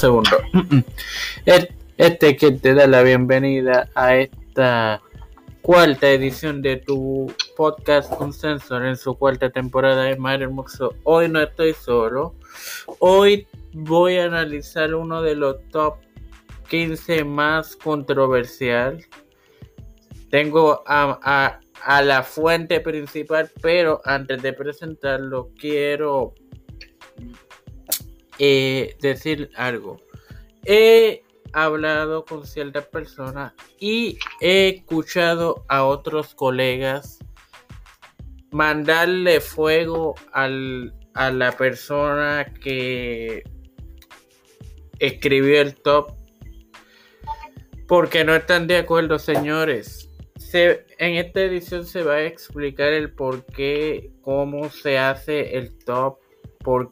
segundo. Este que te da la bienvenida a esta cuarta edición de tu podcast Un Sensor en su cuarta temporada de Mar Hermoso. Hoy no estoy solo. Hoy voy a analizar uno de los top 15 más controversial. Tengo a, a la fuente principal, pero antes de presentarlo quiero eh, decir algo. He hablado con ciertas personas y he escuchado a otros colegas mandarle fuego al, a la persona que escribió el top porque no están de acuerdo, señores. en esta edición se va a explicar el por qué, cómo se hace el top, por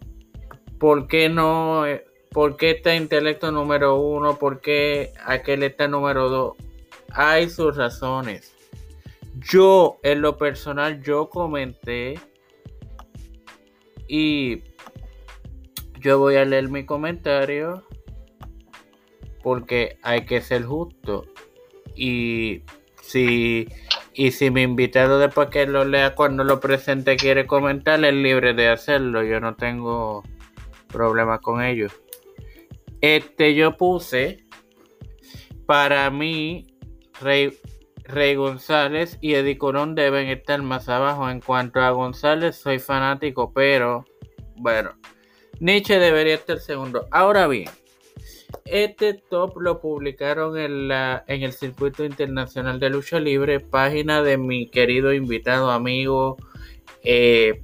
¿por qué no? Eh, ¿Por qué está intelecto número uno? ¿Por qué aquel está número dos? Hay sus razones. Yo, en lo personal, yo comenté y yo voy a leer mi comentario porque hay que ser justo. Y si, y si mi invitado después que lo lea cuando lo presente quiere comentar, es libre de hacerlo. Yo no tengo problemas con ellos. Este yo puse para mí Rey, Rey González y Eddie Colón deben estar más abajo. En cuanto a González, soy fanático, pero bueno, Nietzsche debería estar segundo. Ahora bien, este top lo publicaron en, la, en el Circuito Internacional de Lucha Libre, página de mi querido invitado amigo. Eh,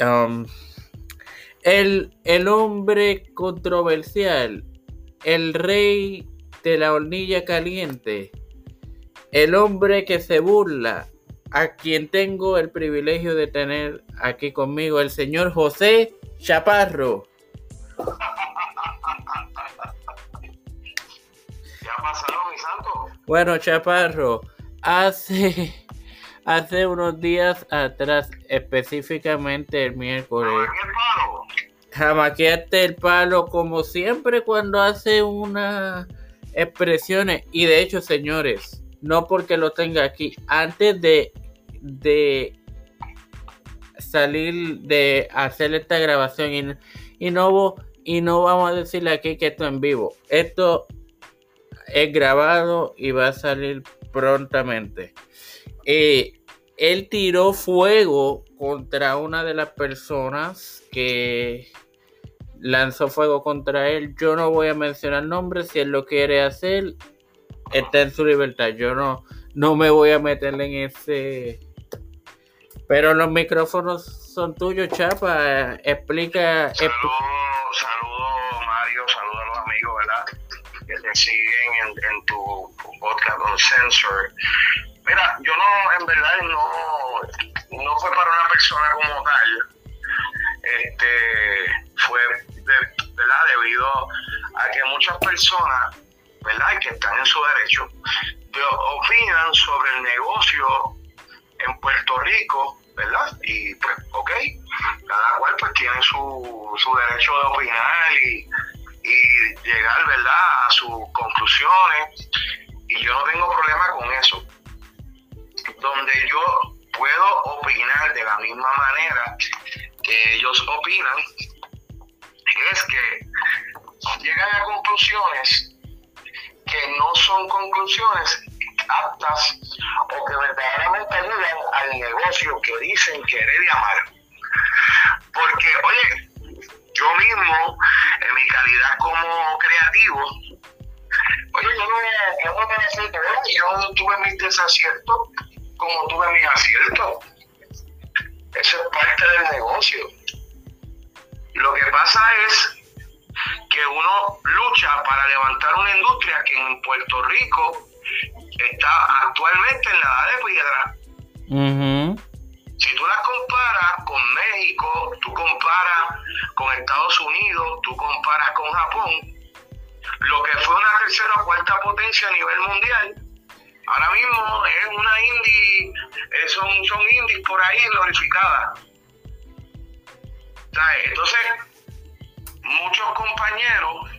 um, el, hombre controversial, el rey de la hornilla caliente, el hombre que se burla, a quien tengo el privilegio de tener aquí conmigo, el señor José Chaparro. ¿Qué ha pasado, mi santo? Bueno, Chaparro, hace, hace unos días atrás, específicamente el miércoles jamaqueaste el palo como siempre cuando hace unas expresiones. Y de hecho, señores, no porque lo tenga aquí, antes de, de salir de hacer esta grabación y, y, no, y no vamos a decirle aquí que esto en vivo. Esto es grabado y va a salir prontamente. Eh, él tiró fuego contra una de las personas que lanzó fuego contra él. Yo no voy a mencionar nombres, si él lo quiere hacer, está en su libertad. Yo no, no me voy a meter en ese... Pero los micrófonos son tuyos, Chapa. Explica... Saludos, Mario, saludos a los amigos, ¿verdad? Que te siguen en, tu podcast Sensor. Mira, yo no, en verdad, no, no fue para una persona como tal. Este, fue ¿verdad? Debido a que muchas personas, ¿verdad? Que están en su derecho, opinan sobre el negocio en Puerto Rico, ¿verdad? Y pues, ok, cada cual pues tiene su, su derecho de opinar y, y llegar, ¿verdad? A sus conclusiones. Y yo no tengo problema con eso. Donde yo puedo opinar de la misma manera que ellos opinan, es que llegan a conclusiones que no son conclusiones aptas o que verdaderamente ayudan al negocio que dicen querer llamar. Porque, oye, yo mismo, en mi calidad como creativo, oye, yo no, yo no me yo tuve mis desaciertos como tuve mis aciertos. Eso es parte del negocio. Lo que pasa es que uno lucha para levantar una industria que en Puerto Rico está actualmente en la edad de piedra. Si tú la comparas con México, tú comparas con Estados Unidos, tú comparas con Japón, lo que fue una tercera o cuarta potencia a nivel mundial, ahora mismo es una indie, eh, son, son indies por ahí glorificadas. Entonces, muchos compañeros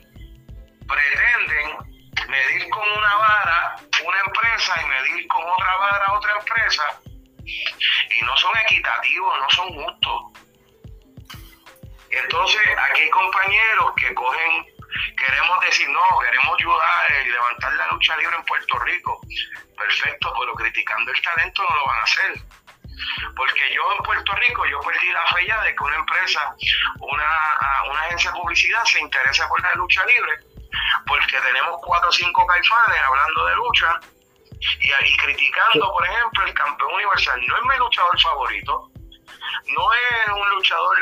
pretenden medir con una vara una empresa y medir con otra vara otra empresa y no son equitativos, no son justos. Entonces, aquí hay compañeros que cogen, queremos decir, no, queremos ayudar y levantar la lucha libre en Puerto Rico. Perfecto, pero criticando el talento no lo van a hacer. Porque yo en Puerto Rico, yo perdí la fe ya de que una empresa, una, una agencia de publicidad se interese por la lucha libre, porque tenemos cuatro o cinco caifanes hablando de lucha y, criticando, por ejemplo, el campeón universal. No es mi luchador favorito, no es un luchador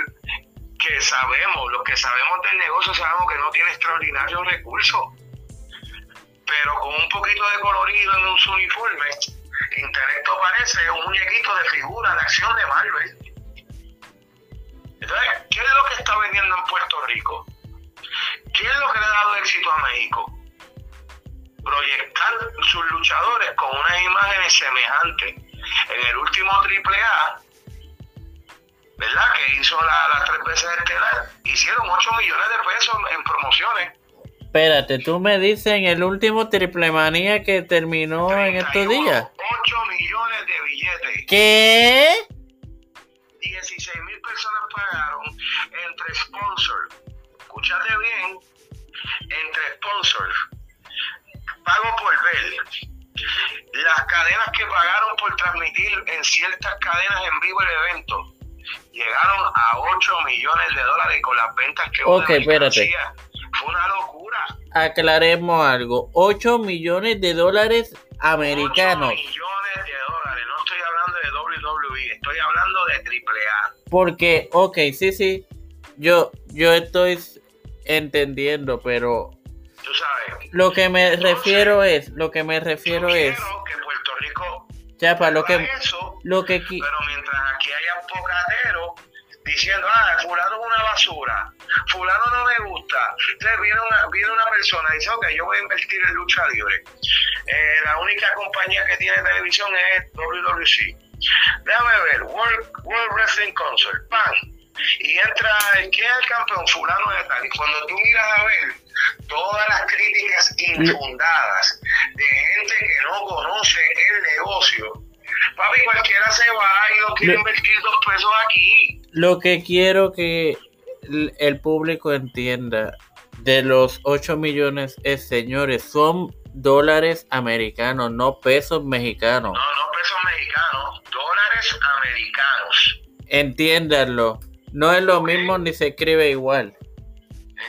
que sabemos, los que sabemos del negocio sabemos que no tiene extraordinarios recursos, pero con un poquito de colorido en su uniforme, intelecto parece un muñequito de figura de acción de Marvel. Entonces, ¿qué es lo que está vendiendo en Puerto Rico? ¿Qué es lo que le ha dado éxito a México? Proyectar sus luchadores con unas imágenes semejantes. En el último AAA, ¿verdad? Que hizo las tres veces estelar, hicieron 8 millones de pesos en promociones. Espérate, tú me dices en el último Triple Manía que terminó en estos días. 8 millones de billetes. ¿Qué? 16 mil personas pagaron entre sponsors. Escúchate bien, entre sponsors. Pago por ver. Las cadenas que pagaron por transmitir en ciertas cadenas en vivo el evento llegaron a 8 millones de dólares con las ventas que Ok, espérate. Fue una locura. Aclaremos algo. 8 millones de dólares 8 americanos. millones de dólares. No estoy hablando de WWE, estoy hablando de AAA. Porque, ok, sí, sí. Yo, yo estoy entendiendo, pero Tú sabes. lo que me Entonces, refiero es, lo que me refiero yo es, que Puerto Rico ya para lo que, eso, lo que pero mientras aquí haya pocateros diciendo, ah, fulano es una basura, fulano no me gusta, entonces viene una, viene una persona y dice, ok, yo voy a invertir en lucha libre. Eh, la única compañía que tiene televisión es WWC. Déjame ver, World, World Wrestling Concert, ¡pam! Y entra, ¿quién es el campeón? Fulano de tal. Y cuando tú miras a ver todas las críticas infundadas de gente que no conoce el negocio, papi, cualquiera se va y no quiere invertir dos pesos aquí. Lo que quiero que el público entienda de los 8 millones es, señores, son dólares americanos, no pesos mexicanos. No, no pesos mexicanos, dólares americanos. Entiéndanlo. No es lo mismo ni se escribe igual.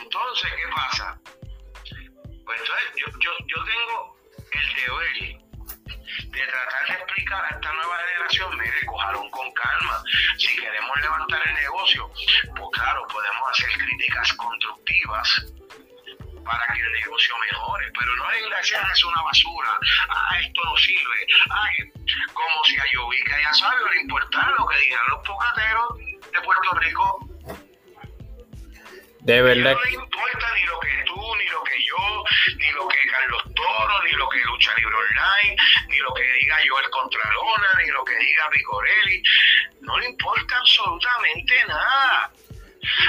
Entonces, ¿qué pasa? Pues entonces, yo, yo, yo tengo el deber tratar de explicar a esta nueva generación, mire, cojaron con calma. Si queremos levantar el negocio, pues claro, podemos hacer críticas constructivas para que el negocio mejore, pero no es "Ah, es una basura, ah, esto no sirve, ah, como si a Yovica ya sabe, no le importara lo que digan los pocateros de Puerto Rico, De verdad. no le importa ni lo que tú, ni lo que yo, ni lo que Carlos Toro, ni lo que Lucha Libre Online, ni lo que diga Joel Contralona, ni lo que diga Picorelli. No le importa absolutamente nada.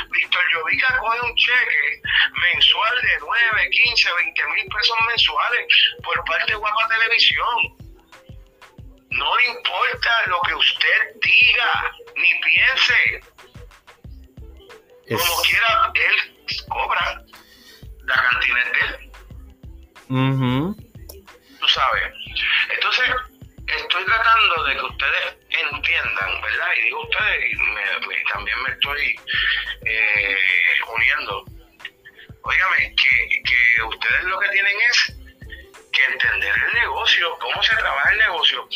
Víctor Llovica coge un cheque mensual de 9, 15, 20 mil pesos mensuales por parte de Guapa Televisión. No le importa lo que usted diga, ni piense Es- como quiera, él cobra la cantina de él, Ujú. tú sabes. Entonces, estoy tratando de que ustedes entiendan, ¿verdad? Y digo ustedes, y me- me- también me estoy eh, uniendo. Óigame, que, que ustedes lo que tienen es que entender el negocio, cómo se trabaja el negocio.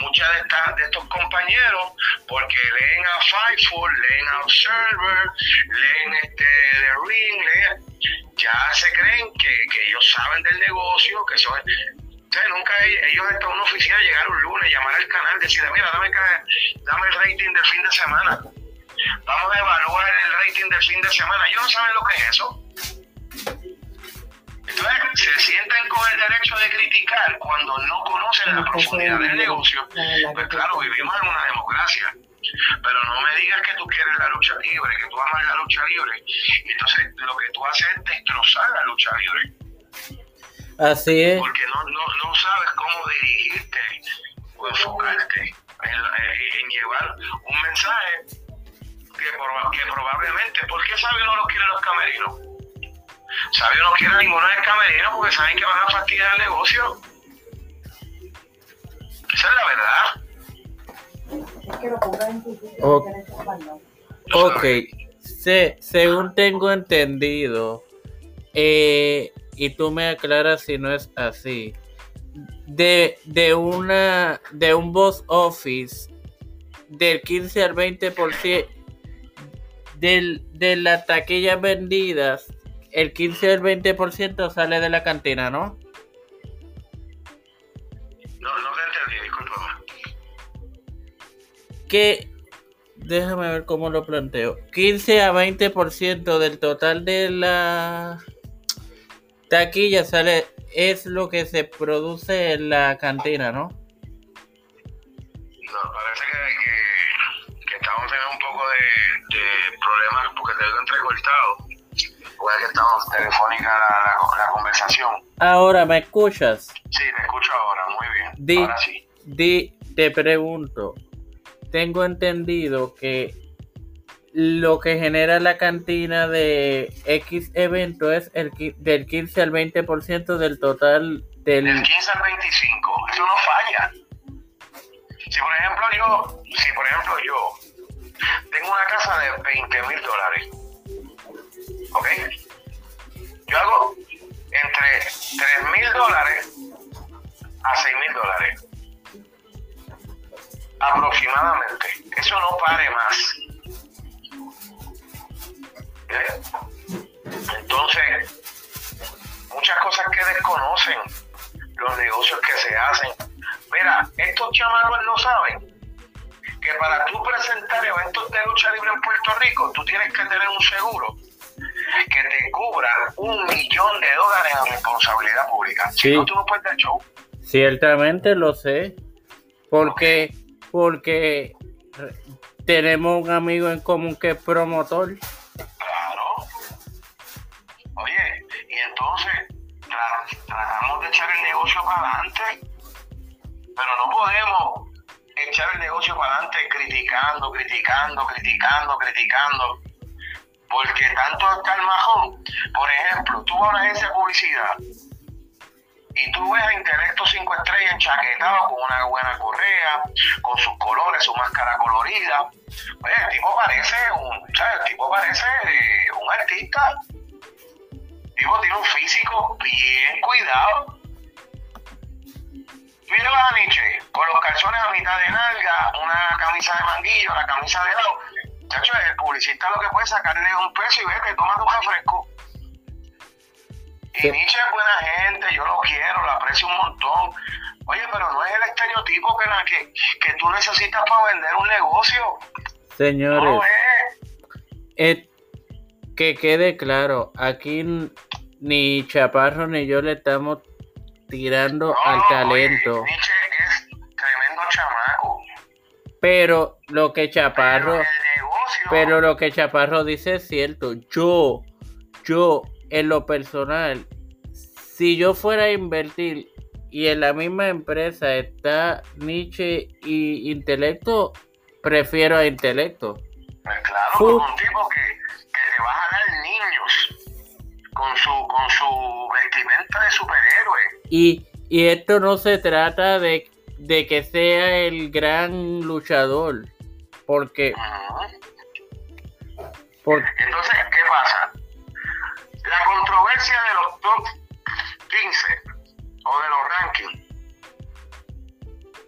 Muchas de, estas de estos compañeros, porque leen a Fightful, leen a Observer, leen este The Ring, leen, ya se creen que, que ellos saben del negocio, que son... Nunca ellos están en una oficina, llegar un lunes, llamar al canal, decir, mira, dame, dame el rating del fin de semana. Vamos a evaluar el rating del fin de semana. Ellos no saben lo que es eso. Entonces, se sienten con el derecho de criticar cuando no conocen la profundidad del negocio. Pues claro, vivimos en una democracia. Pero no me digas que tú quieres la lucha libre, que tú amas la lucha libre. Entonces lo que tú haces es destrozar la lucha libre. Así es. Porque no, no, no sabes cómo dirigirte o enfocarte en, en llevar un mensaje que, probablemente, ¿por qué Sabio no los quiere los camerinos? Sabio no quiere ninguno de camerinos porque saben que van a fastidiar el negocio. Esa es la verdad. Ok, Se, según tengo entendido, eh, y tú me aclaras si no es así, de, de, una, de un boss office del 15 al 20%, del, de las taquillas vendidas, el 15 o el 20% sale de la cantina, ¿no? No, no te entendí, disculpa. Que, déjame ver cómo lo planteo. 15 a 20% del total de la taquilla sale, es lo que se produce en la cantina, ¿no? No, parece que, que, estamos teniendo un poco de, de problemas porque te he entrecortado. Puede que estamos telefónica la, la, conversación. Ahora, ¿me escuchas? Sí, te escucho ahora, muy bien. Di, ahora sí. Di, te pregunto, tengo entendido que lo que genera la cantina de X evento es el del 15 al 20% del total del... Del 15 al 25, eso no falla. Si por ejemplo yo, si por ejemplo yo tengo una casa de 20 mil dólares, ¿ok? Yo hago entre 3 mil dólares a 6 mil dólares aproximadamente. Eso no pare más. Entonces, muchas cosas que desconocen, los negocios que se hacen. Mira, estos chamacos no saben que para tú presentar eventos de lucha libre en Puerto Rico, tú tienes que tener un seguro que te cubra un millón de dólares en responsabilidad pública. Si no, tú no puedes dar show. Ciertamente lo sé. Porque, porque tenemos un amigo en común que es promotor tratamos de echar el negocio para adelante, pero no podemos echar el negocio para adelante criticando, criticando, criticando, criticando, porque tanto el majón. Por ejemplo, tú vas a una agencia de publicidad y tú ves a Intelecto 5 estrellas enchaquetado con una buena correa, con sus colores, su máscara colorida. Oye, el tipo parece un, ¿sabes? El tipo parece eh, un artista tipo tiene un físico bien cuidado. Mira a Nietzsche, con los calzones a mitad de nalga, una camisa de manguillo, la camisa de lado. Chacho, el publicista lo que puede sacarle un peso y vete, toma tu refresco. Y Nietzsche es buena gente, yo lo quiero, lo aprecio un montón. Oye, pero no es el estereotipo que, la, que, que tú necesitas para vender un negocio. Señores, no es. que quede claro, aquí ni Chaparro ni yo le estamos tirando al talento. es tremendo chamaco. Pero lo que Chaparro. Pero, lo que Chaparro dice es cierto. Yo, yo, en lo personal, si yo fuera a invertir y en la misma empresa está Nietzsche y Intelecto, prefiero a Intelecto. Pues claro, un tipo que, que le va a dar niños con su, con su vestimenta de superhéroe. Y, y esto no se trata de, de que sea el gran luchador, porque... Entonces, ¿qué pasa? La controversia de los top 15 o de los rankings.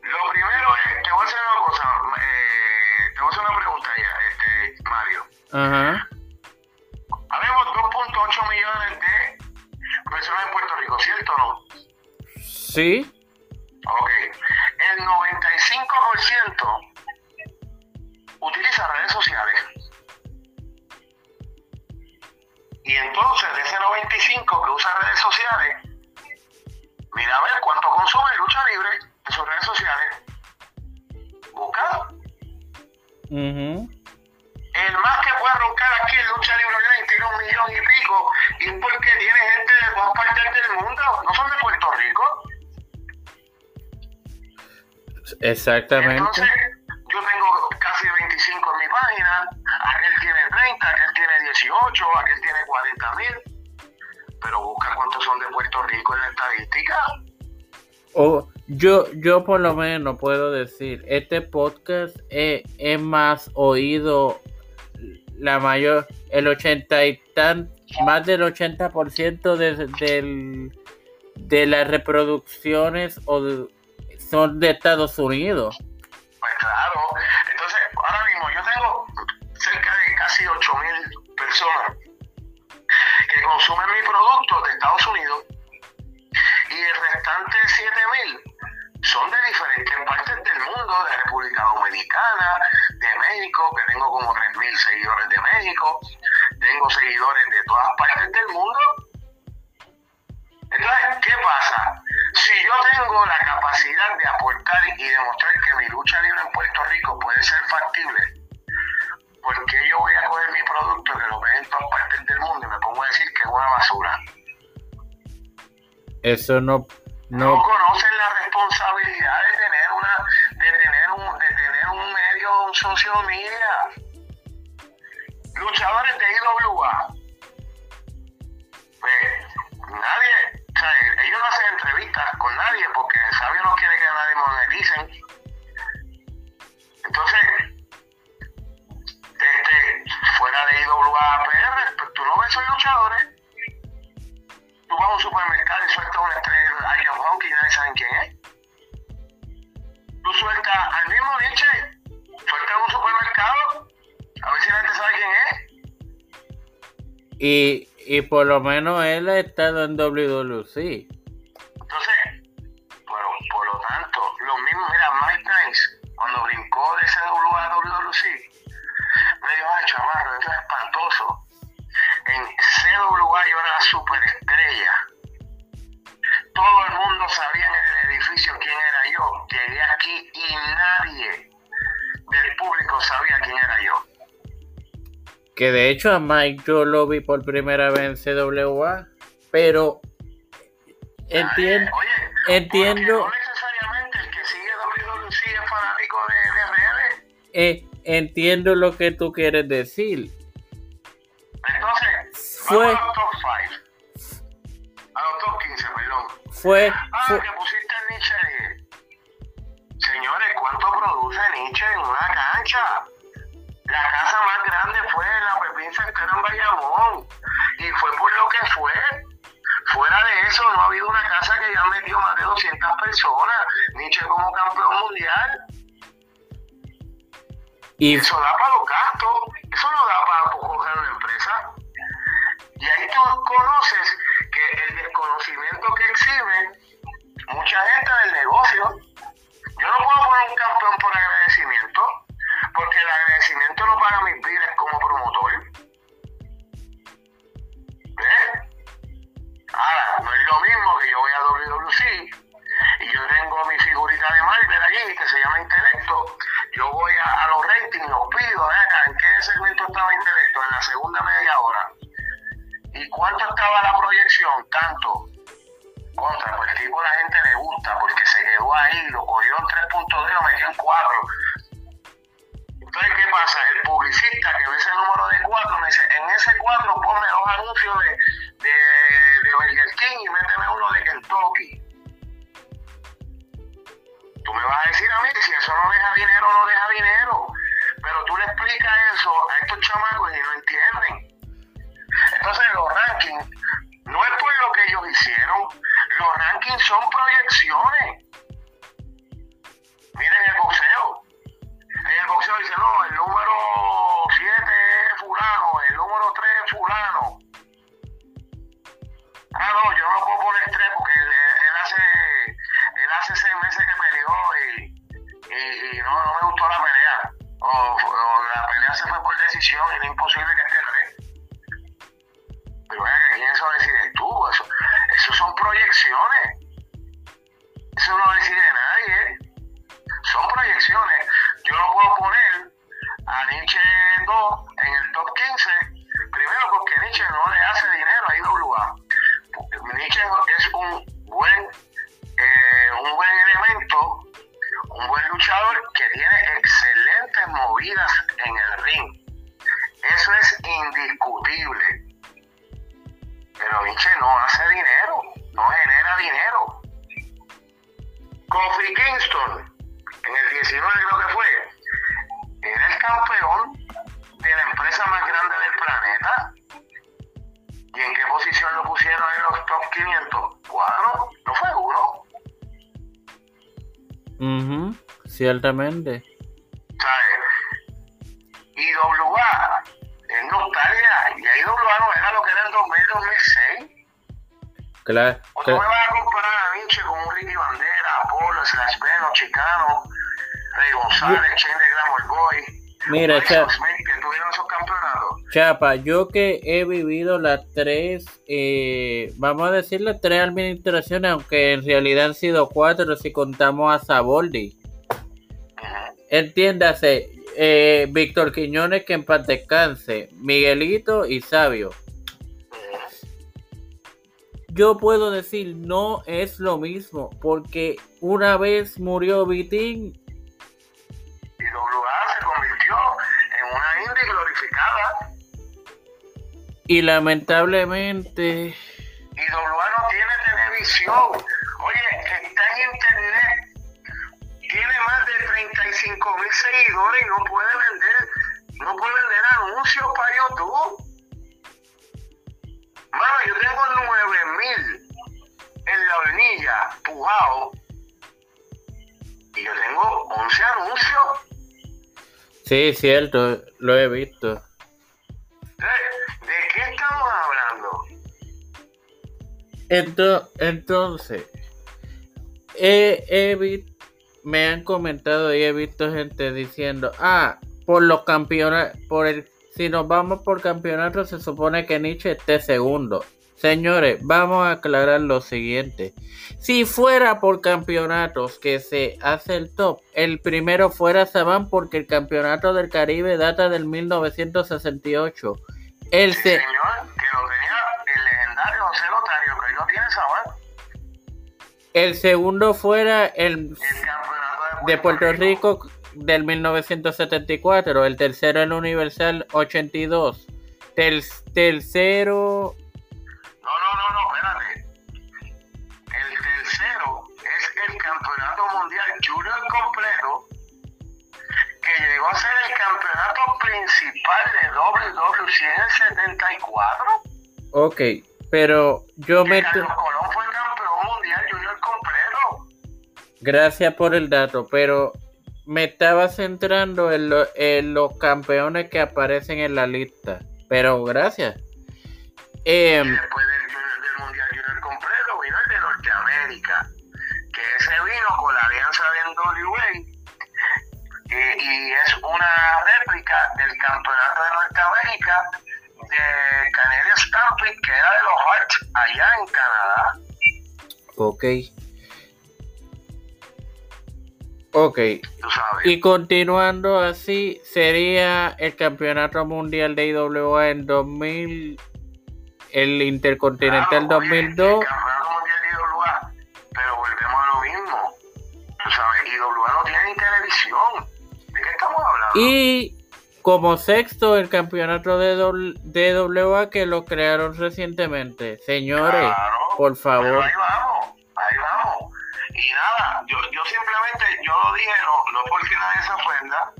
Lo primero es, te voy a hacer una cosa, eh, te voy a hacer una pregunta ya, este, Mario. Ajá. Habemos 2.8 millones de personas en Puerto Rico, ¿cierto o no? Sí. Entonces, de ese 95 que usa redes sociales, mira a ver cuánto consume lucha libre en sus redes sociales. Busca. Uh el más que puede roncar aquí en lucha libre online tiene un millón y pico y es porque tiene gente de todas partes del mundo, no son de Puerto Rico. Exactamente. Entonces, tiene 18, aquel tiene 40 mil, pero busca cuántos son de Puerto Rico en la estadística. O yo, yo por lo menos puedo decir, este podcast es, es más oído la mayor, el 80 y tan, más del 80% de, del, de las reproducciones o de- son de Estados Unidos. Pues claro, personas que consumen mi producto de Estados Unidos y el restante 7 mil son de diferentes partes del mundo, de República Dominicana, de México, que tengo como 3 mil seguidores de México, tengo seguidores de todas partes del mundo. Entonces, ¿qué pasa? Si yo tengo la capacidad de aportar y demostrar que mi lucha libre en Puerto Rico puede ser factible, ¿por qué yo voy a coger mi producto que lo ven en todas partes del mundo y me pongo a decir que es una basura? Eso no, No, no, conocen la responsabilidad de tener una, de tener un, de tener un medio, un social media. Luchadores de IWA. Pues nadie, o sea, ellos no hacen entrevistas con nadie porque Sabio no quiere que nadie moneticen. Entonces, fuera de IWA PR, pues tú no ves esos luchadores. Tú vas a un supermercado y sueltas una estrella de Iron Honky y nadie sabe quién es. Tú sueltas al mismo Nietzsche, sueltas en un supermercado, a ver si gente sabe quién es. y, y por lo menos él ha estado en WWC. Entonces, bueno, por lo tanto, lo mismo, mira, Mike Nice, cuando brincó de CWA a WWC, me dijo, ay, chamarro, esto es espantoso. En CWA yo era la superestrella. Todo el mundo sabía en el edificio quién era yo. Llegué aquí y nadie del público sabía quién era yo. Que de hecho a Mike yo lo vi por primera vez en CWA, pero entiendo, Oye, entiendo. no necesariamente el que sigue WWC es fanático de, de redes. eh, entiendo lo que tú quieres decir. Entonces, Fue- a los top 5. A los top 15, perdón. Fue, Ah, fue- que pusiste Nietzsche. Señores, ¿cuánto produce Nietzsche en una cancha? La casa más grande fue la Pepín Cestero en Bayamón. Y fue por lo que fue. Fuera de eso, no ha habido una casa que ya metió más de 200 personas. Nietzsche como campeón mundial. Y Eso da para los gastos, eso no da para coger una empresa. Y ahí tú conoces que el desconocimiento que exhibe mucha gente del negocio. Yo no puedo poner un campeón por agradecimiento, porque el agradecimiento no paga mis vidas como promotor. Ratings, los pido, acá, ¿en qué segmento estaba Intelecto? En la segunda media hora. ¿Y cuánto estaba la proyección? Tanto. Contra, pues el tipo la gente le gusta porque se quedó ahí, lo cogió en 3.2 y lo metió en 4. Entonces, ¿qué pasa? El publicista que ve ese número de 4 me dice, en ese 4 ponme dos anuncios de, de, de Burger King y méteme uno de Kentucky. Tú me vas a decir a mí si eso no deja dinero, no deja dinero. Pero tú le explicas eso a estos chamacos y no entienden. Entonces los rankings no es por lo que ellos hicieron, los rankings son proyecciones. un buen luchador que tiene excelentes movidas en el ring. Eso es indiscutible. Pero Vinche no hace dinero, no genera dinero. Kofi Kingston, en el 19 creo que fue, era el campeón de la empresa más grande del planeta. ¿Y en qué posición lo pusieron en los top 500? ¿Cuatro? ¿No fue? Mhm, ciertamente. ¿Sabes? Y WA es nostalgia. Y ahí WA no era lo que era en 2000, 2006. Claro. O tú me vas a comparar a Vinci con un Ricky Bandera, Apolo, Slash Chicano, Rey González, Shane de Glamour Boy. Mira, Chapa. Chapa, yo que he vivido las tres, eh, vamos a decir las tres administraciones, aunque en realidad han sido cuatro si contamos a Saboldi. Entiéndase, eh, Víctor Quiñones, que en paz descanse, Miguelito y Sabio. Yo puedo decir, no es lo mismo, porque una vez murió Vitín, Y WA se convirtió en una y lamentablemente, Y WA no tiene televisión. Oye, está en internet. Tiene más de 35 mil seguidores y no puede vender, no puede vender anuncios para YouTube. Mano, yo tengo 9 mil en la hornilla, pujado. Y yo tengo 11 anuncios. Sí, cierto, lo he visto. ¿De, qué estamos hablando? Ento- entonces, he, he vi- me han comentado y he visto gente diciendo, ah, por los campeonatos, por el, si nos vamos por campeonato se supone que Nietzsche esté segundo. Señores, vamos a aclarar lo siguiente. Si fuera por campeonatos que se hace el top, el primero fuera Saban porque el campeonato del Caribe data del 1968. El Sí, se- señor, que lo tenía el legendario José Lotario, que hoy no tiene el segundo fuera el El campeonato de Puerto Rico del 1974, el tercero el Universal 82, Tel- tercero, de WWC en el 74. ok, pero yo Que meto, Carlos Colón fue campeón mundial junior completo. gracias por el dato, pero me estaba centrando en, lo- en los campeones que aparecen en la lista, pero gracias. Y Em, después del, del mundial junior completo vino el de Norteamérica, que ese vino con la alianza de NWA eh, y es una réplica del campeonato de Norteamérica de Canadian Stampede que era de los Hearts allá en Canadá. ok. Ok. Y continuando así, sería el campeonato mundial de IWA en 2000, el Intercontinental Claro, oye, 2002. El Y como sexto, el campeonato de DWA que lo crearon recientemente. Señores, Claro, por favor. ahí vamos, ahí vamos. Y nada, yo, yo simplemente, yo lo dije, no, no porque nadie se ofenda,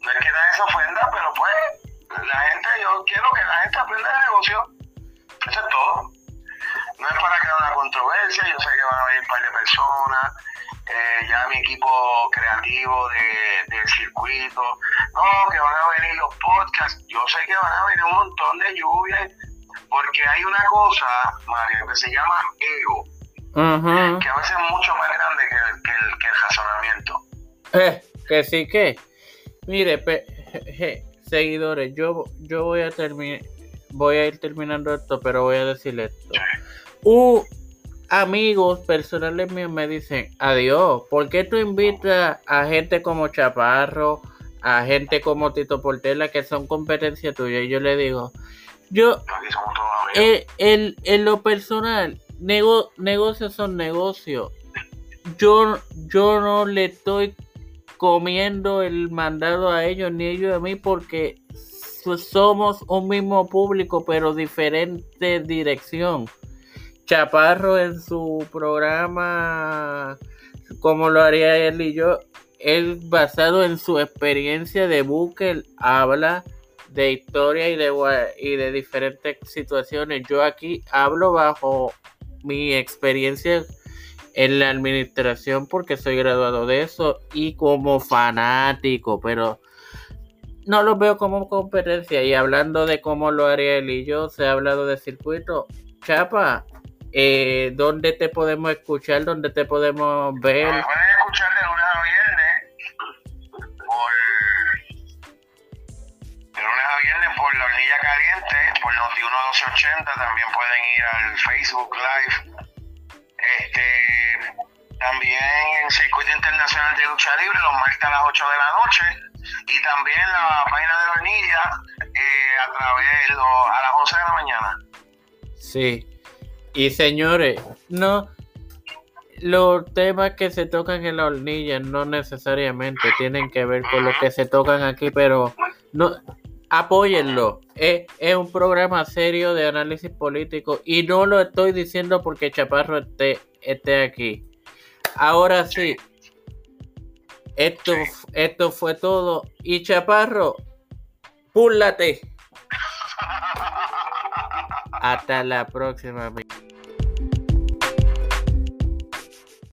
no es que nadie se ofenda, pero pues, la gente, yo quiero que la gente aprenda el negocio. Eso es todo. No es para crear una controversia, yo sé que van a venir un par de personas, eh, ya mi equipo creativo de, del circuito, no, que van a venir los podcasts, yo sé que van a venir un montón de lluvias, porque hay una cosa, Mario, que se llama ego, que a veces es mucho más grande que el, que el, que el razonamiento. Eh, que sí que. Mire, pe- je- je, seguidores, yo, yo voy a terminar. Voy a ir terminando esto, pero voy a decir esto. Uh, amigos personales míos me dicen, adiós, ¿por qué tú invitas a gente como Chaparro, a gente como Tito Portela, que son competencia tuya? Y yo le digo, yo, amigos. eh, el, en lo personal, nego- negocios son negocios. Yo, yo no le estoy comiendo el mandado a ellos ni ellos a mí porque so- somos un mismo público pero diferente dirección. Chaparro en su programa, como lo haría él y yo, él basado en su experiencia de buque, habla de historia y de, y de diferentes situaciones. Yo aquí hablo bajo mi experiencia en la administración porque soy graduado de eso y como fanático, pero no lo veo como competencia. Y hablando de cómo lo haría él y yo, se ha hablado de circuito. Chapa, eh, ¿dónde te podemos escuchar? ¿Dónde te podemos ver? Me pueden escuchar de lunes a viernes por de lunes a viernes por la hornilla caliente, por Noti 1280, también pueden ir al Facebook Live. Este también en Circuito Internacional de Lucha Libre los martes a las 8 de la noche y también la página de la hornilla eh, a través de a las 11 de la mañana. Sí. Y señores, no los temas que se tocan en la hornilla no necesariamente tienen que ver con lo que se tocan aquí, pero no apóyenlo. Es, un programa serio de análisis político y no lo estoy diciendo porque Chaparro esté, esté aquí. Ahora sí, esto, esto fue todo. Y Chaparro, púlate. Hasta la próxima.